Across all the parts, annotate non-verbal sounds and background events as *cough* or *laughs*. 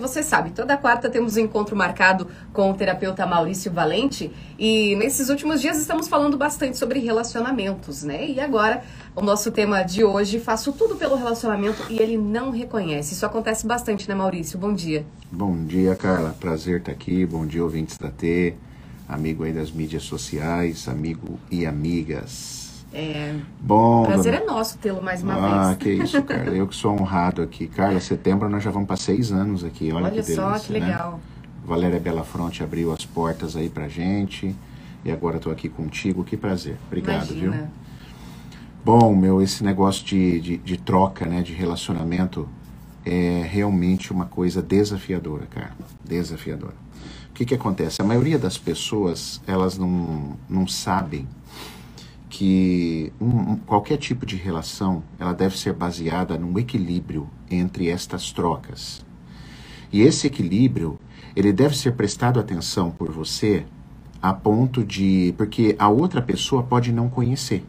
Você sabe, toda quarta temos um encontro marcado com o terapeuta Maurício Valente e nesses últimos dias estamos falando bastante sobre relacionamentos, né? E agora, o nosso tema de hoje, faço tudo pelo relacionamento e ele não reconhece. Isso acontece bastante, né, Maurício? Bom dia. Bom dia, Carla. Prazer estar aqui. Bom dia, ouvintes da T, amigo aí das mídias sociais, amigo e amigas. É, Bom, prazer dona- é nosso tê-lo mais uma Ah, vez. que isso, Carla. Eu que sou honrado aqui. Carla, setembro nós já vamos para seis anos aqui. Olha, Olha que delícia, só, que né? legal. Valéria Belafronte abriu as portas aí pra gente. E agora estou aqui contigo. Que prazer. Obrigado, viu? Imagina. Bom, meu, esse negócio de, de, de troca, né, de relacionamento é realmente uma coisa desafiadora, cara. Desafiadora. O que que acontece? A maioria das pessoas, elas não, não sabem que um- qualquer tipo de relação, ela deve ser baseada num equilíbrio entre estas trocas. E esse equilíbrio, ele deve ser prestado atenção por você a ponto de. Porque a outra pessoa pode não conhecer.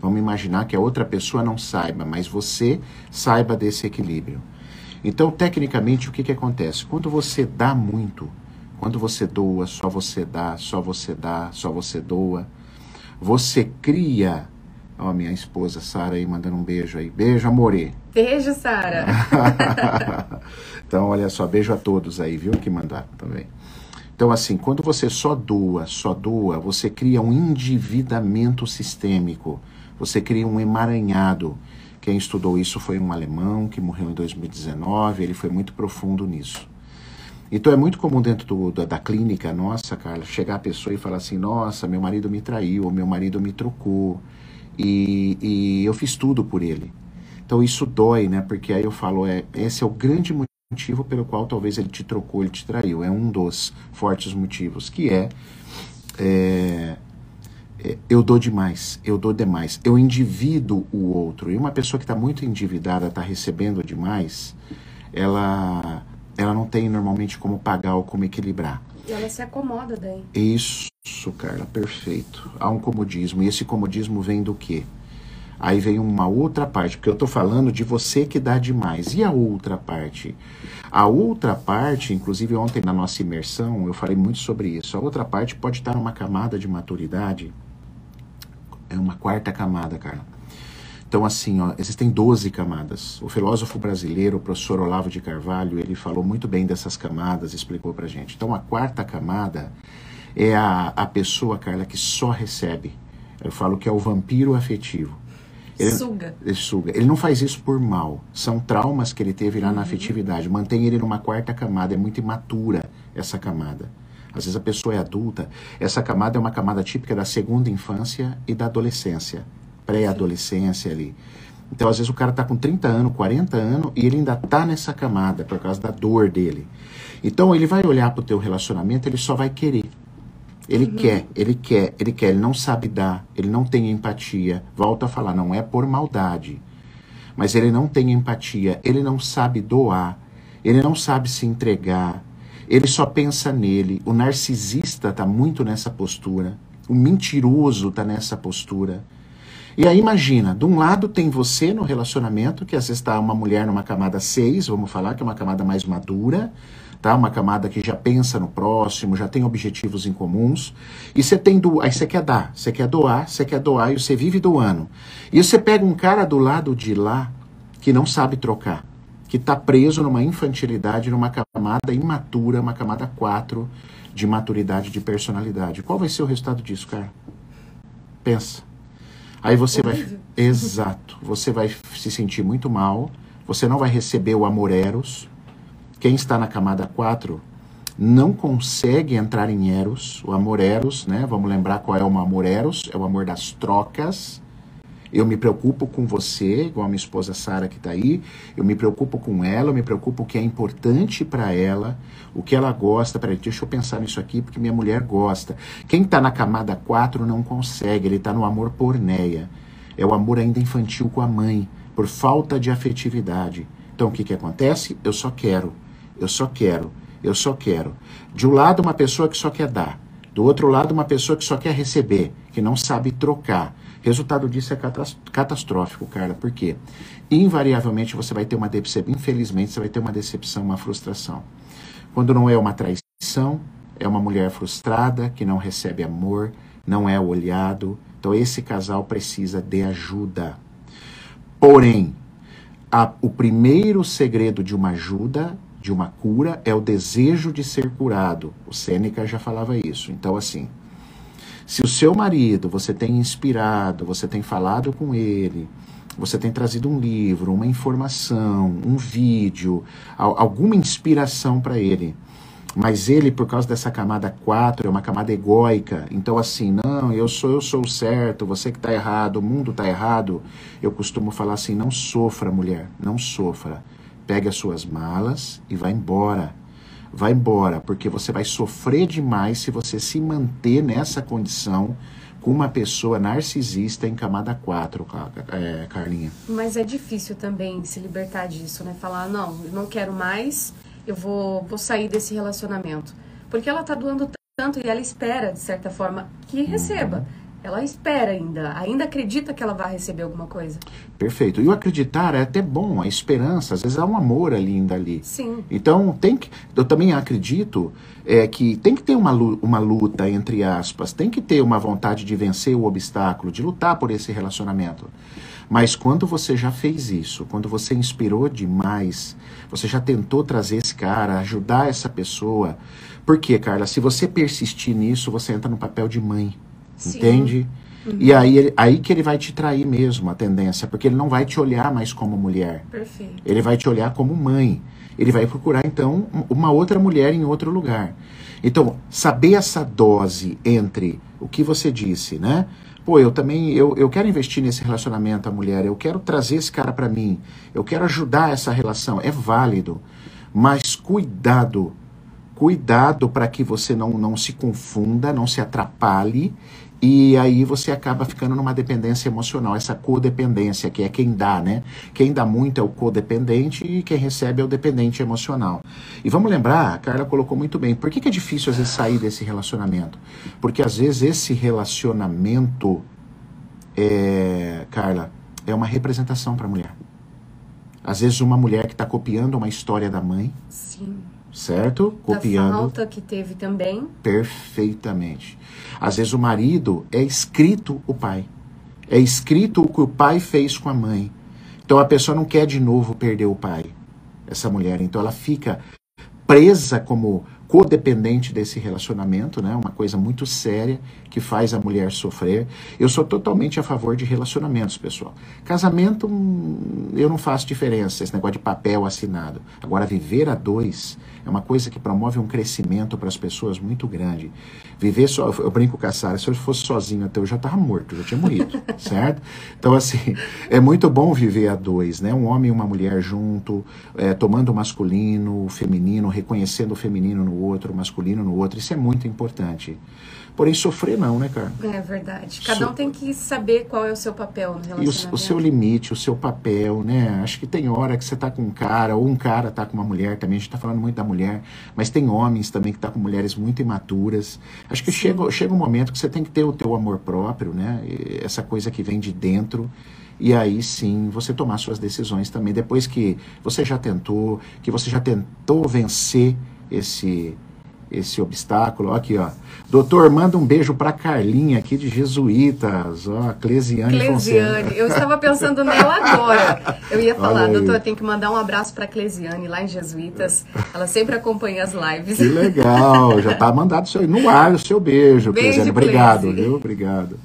Vamos imaginar que a outra pessoa não saiba, mas você saiba desse equilíbrio. Então, tecnicamente, o que, que acontece? Quando você dá muito, quando você doa, só você dá, só você dá, só você doa, você cria. Ó, minha esposa Sara aí mandando um beijo aí. Beijo, amore. Beijo, Sara. *laughs* então, olha só, beijo a todos aí, viu, que mandaram também. Então, assim, quando você só doa, só doa, você cria um endividamento sistêmico, você cria um emaranhado. Quem estudou isso foi um alemão que morreu em 2019, ele foi muito profundo nisso. Então é muito comum dentro do- da, da clínica nossa, Carla, chegar a pessoa e falar assim: nossa, meu marido me traiu, ou meu marido me trocou, e, e eu fiz tudo por ele. Então isso dói, né? Porque aí eu falo: é, esse é o grande motivo pelo qual talvez ele te trocou, ele te traiu. É um dos fortes motivos, que é, é, é, eu dou demais, eu dou demais, eu endivido o outro. E uma pessoa que está muito endividada, está recebendo demais, ela, ela não tem normalmente como pagar ou como equilibrar. E ela se acomoda daí. Isso, Carla, perfeito. Há um comodismo. E esse comodismo vem do quê? Aí vem uma outra parte, porque eu estou falando de você que dá demais. E a outra parte? A outra parte, inclusive ontem na nossa imersão, eu falei muito sobre isso. A outra parte pode estar numa camada de maturidade, é uma quarta camada, Carla. Então, assim, ó, existem 12 camadas. O filósofo brasileiro, o professor Olavo de Carvalho, ele falou muito bem dessas camadas, explicou pra gente. Então, a quarta camada é a, a pessoa, Carla, que só recebe. Eu falo que é o vampiro afetivo. Ele- Suga. ele suga. Ele não faz isso por mal. São traumas que ele teve lá na afetividade. Mantém ele numa quarta camada. É muito imatura essa camada. Às vezes a pessoa é adulta. Essa camada é uma camada típica da segunda infância e da adolescência. Pré-adolescência ali. Então, às vezes, o cara tá com 30 anos, 40 anos e ele ainda tá nessa camada por causa da dor dele. Então, ele vai olhar pro teu relacionamento, ele só vai querer. Ele quer, ele quer, ele quer, ele não sabe dar, ele não tem empatia. Volto a falar, não é por maldade. Mas ele não tem empatia, ele não sabe doar, ele não sabe se entregar, ele só pensa nele. O narcisista está muito nessa postura, o mentiroso está nessa postura. E aí imagina, de um lado tem você no relacionamento, que às vezes está uma mulher numa camada 6, vamos falar, que é uma camada mais madura, tá? Uma camada que já pensa no próximo, já tem objetivos em comuns. E você tem do, aí você quer dar, você quer doar, você quer doar e você vive doando. E você pega um cara do lado de lá que não sabe trocar, que está preso numa infantilidade, numa camada imatura, uma camada 4 de maturidade de personalidade. Qual vai ser o resultado disso, cara? Pensa. Aí você vai. Exato. Você vai se sentir muito mal. Você não vai receber o amor eros. Quem está na camada 4 não consegue entrar em eros. O amor eros, né? Vamos lembrar qual é o amor eros? É o amor das trocas. Eu me preocupo com você, igual a minha esposa Sara que está aí. Eu me preocupo com ela, eu me preocupo o que é importante para ela, o que ela gosta. Peraí, deixa eu pensar nisso aqui, porque minha mulher gosta. Quem está na camada 4 não consegue, ele está no amor porneia. É o amor ainda infantil com a mãe, por falta de afetividade. Então o que, que acontece? Eu só quero, eu só quero, eu só quero. De um lado, uma pessoa que só quer dar. Do outro lado, uma pessoa que só quer receber, que não sabe trocar, Resultado disso é catastrófico, Carla. Por quê? Invariavelmente você vai ter uma decepção. Infelizmente, você vai ter uma decepção, uma frustração. Quando não é uma traição, é uma mulher frustrada que não recebe amor, não é olhado. Então, esse casal precisa de ajuda. Porém, a, o primeiro segredo de uma ajuda, de uma cura, é o desejo de ser curado. O Sêneca já falava isso. Então, assim, se o seu marido, você tem inspirado, você tem falado com ele, você tem trazido um livro, uma informação, um vídeo, alguma inspiração para ele, mas ele, por causa dessa camada 4, é uma camada egóica. Então, assim, não, eu sou eu sou o certo, você que está errado, o mundo está errado. Eu costumo falar assim: não sofra, mulher, não sofra. Pegue as suas malas e vá embora vai embora, porque você vai sofrer demais se você se manter nessa condição com uma pessoa narcisista em camada 4, é, Carlinha. Mas é difícil também se libertar disso, né? Falar, não, eu não quero mais, eu vou, vou sair desse relacionamento. Porque ela tá doando tanto e ela espera, de certa forma, que receba. Uhum ela espera ainda, ainda acredita que ela vai receber alguma coisa. Perfeito. E o acreditar é até bom, a esperança, às vezes há um amor ali ainda ali. Sim. Então, tem que, eu também acredito é, que tem que ter uma, uma luta, entre aspas, tem que ter uma vontade de vencer o obstáculo, de lutar por esse relacionamento. Mas quando você já fez isso, quando você inspirou demais, você já tentou trazer esse cara, ajudar essa pessoa. Por quê, Carla? Se você persistir nisso, você entra no papel de mãe. Sim. Entende? Uhum. E aí, aí que ele vai te trair mesmo, a tendência, porque ele não vai te olhar mais como mulher. Perfeito. Ele vai te olhar como mãe. Ele vai procurar, então, uma outra mulher em outro lugar. Então, saber essa dose entre o que você disse, né? Pô, eu também, eu, eu quero investir nesse relacionamento, a mulher, eu quero trazer esse cara para mim, eu quero ajudar essa relação, é válido. Mas cuidado, cuidado para que você não, não se confunda, não se atrapalhe e aí você acaba ficando numa dependência emocional, essa codependência, que é quem dá, né? Quem dá muito é o codependente e quem recebe é o dependente emocional. E vamos lembrar, a Carla colocou muito bem, por que, que é difícil às vezes sair desse relacionamento? Porque às vezes esse relacionamento, é, Carla, é uma representação para a mulher. Às vezes uma mulher que está copiando uma história da mãe. Sim certo? Copiando. A falta que teve também. Perfeitamente. Às vezes o marido é escrito o pai. É escrito o que o pai fez com a mãe. Então a pessoa não quer de novo perder o pai, essa mulher. Então ela fica presa como codependente desse relacionamento, né? Uma coisa muito séria que faz a mulher sofrer. Eu sou totalmente a favor de relacionamentos, pessoal. Casamento, hum, eu não faço diferença, esse negócio de papel assinado. Agora, viver a dois é uma coisa que promove um crescimento para as pessoas muito grande. Viver só, eu brinco com a Sara, se eu fosse sozinho até eu já estava morto, eu já tinha morrido, *laughs* certo? Então, assim, é muito bom viver a dois, né? Um homem e uma mulher junto, é, tomando o masculino, o feminino, reconhecendo o feminino no outro, o masculino no outro, isso é muito importante. Porém, sofrer não, né, cara? É verdade. Cada so... um tem que saber qual é o seu papel no relacionamento. E o, o, seu limite, o seu papel, né? Acho que tem hora que você tá com um cara, ou um cara tá com uma mulher também. A gente tá falando muito da mulher, mas tem homens também que tá com mulheres muito imaturas. Acho que chega, chega um momento que você tem que ter o teu amor próprio, né? Essa coisa que vem de dentro e aí sim você tomar suas decisões também. Depois que você já tentou, que você já tentou vencer esse esse obstáculo. Aqui, ó. Doutor, manda um beijo para Carlinha aqui de Jesuítas, ó, Clesiane. Clesiane, eu estava pensando nela agora. Eu ia falar, doutor, tem que mandar um abraço para Clesiane lá em Jesuítas. Ela sempre acompanha as lives. Que legal, já tá mandado seu, no ar o seu beijo, beijo Clesiane. Obrigado, viu? Obrigado.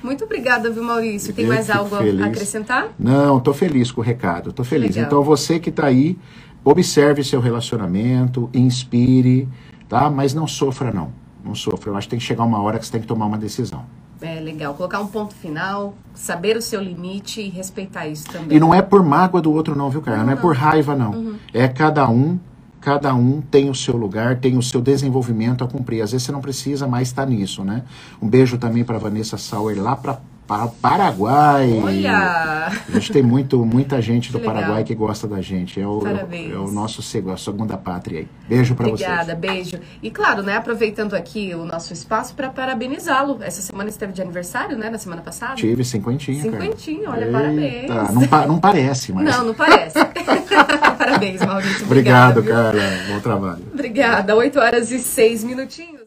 Muito obrigada, viu, Maurício? Tem eu mais algo feliz. a acrescentar? Não, tô feliz com o recado, tô feliz. Legal. Então você que está aí, observe seu relacionamento, inspire, tá? Mas não sofra não, não sofra. Eu acho que tem que chegar uma hora que você tem que tomar uma decisão. É legal, colocar um ponto final, saber o seu limite e respeitar isso também. E não é por mágoa do outro não, viu, cara? Não, não é por raiva não. Uhum. É cada um, cada um tem o seu lugar, tem o seu desenvolvimento a cumprir. Às vezes você não precisa mais estar nisso, né? Um beijo também para Vanessa Sauer lá para para Paraguai. Olha! A gente tem muito, muita gente do legal. Paraguai que gosta da gente. É o, Parabéns. é o nosso a segunda pátria aí. Beijo pra vocês. Obrigada, beijo. E claro, né, aproveitando aqui o nosso espaço para parabenizá-lo. Essa semana esteve de aniversário, né, na semana passada? Tive cinquentinha, cara. Cinquentinha, olha, Eita, parabéns. Não, pa- não parece, mas. Não, não parece. *laughs* parabéns, Maurício. Obrigado, viu? cara. Bom trabalho. Obrigada. 8 horas e 6 minutinhos.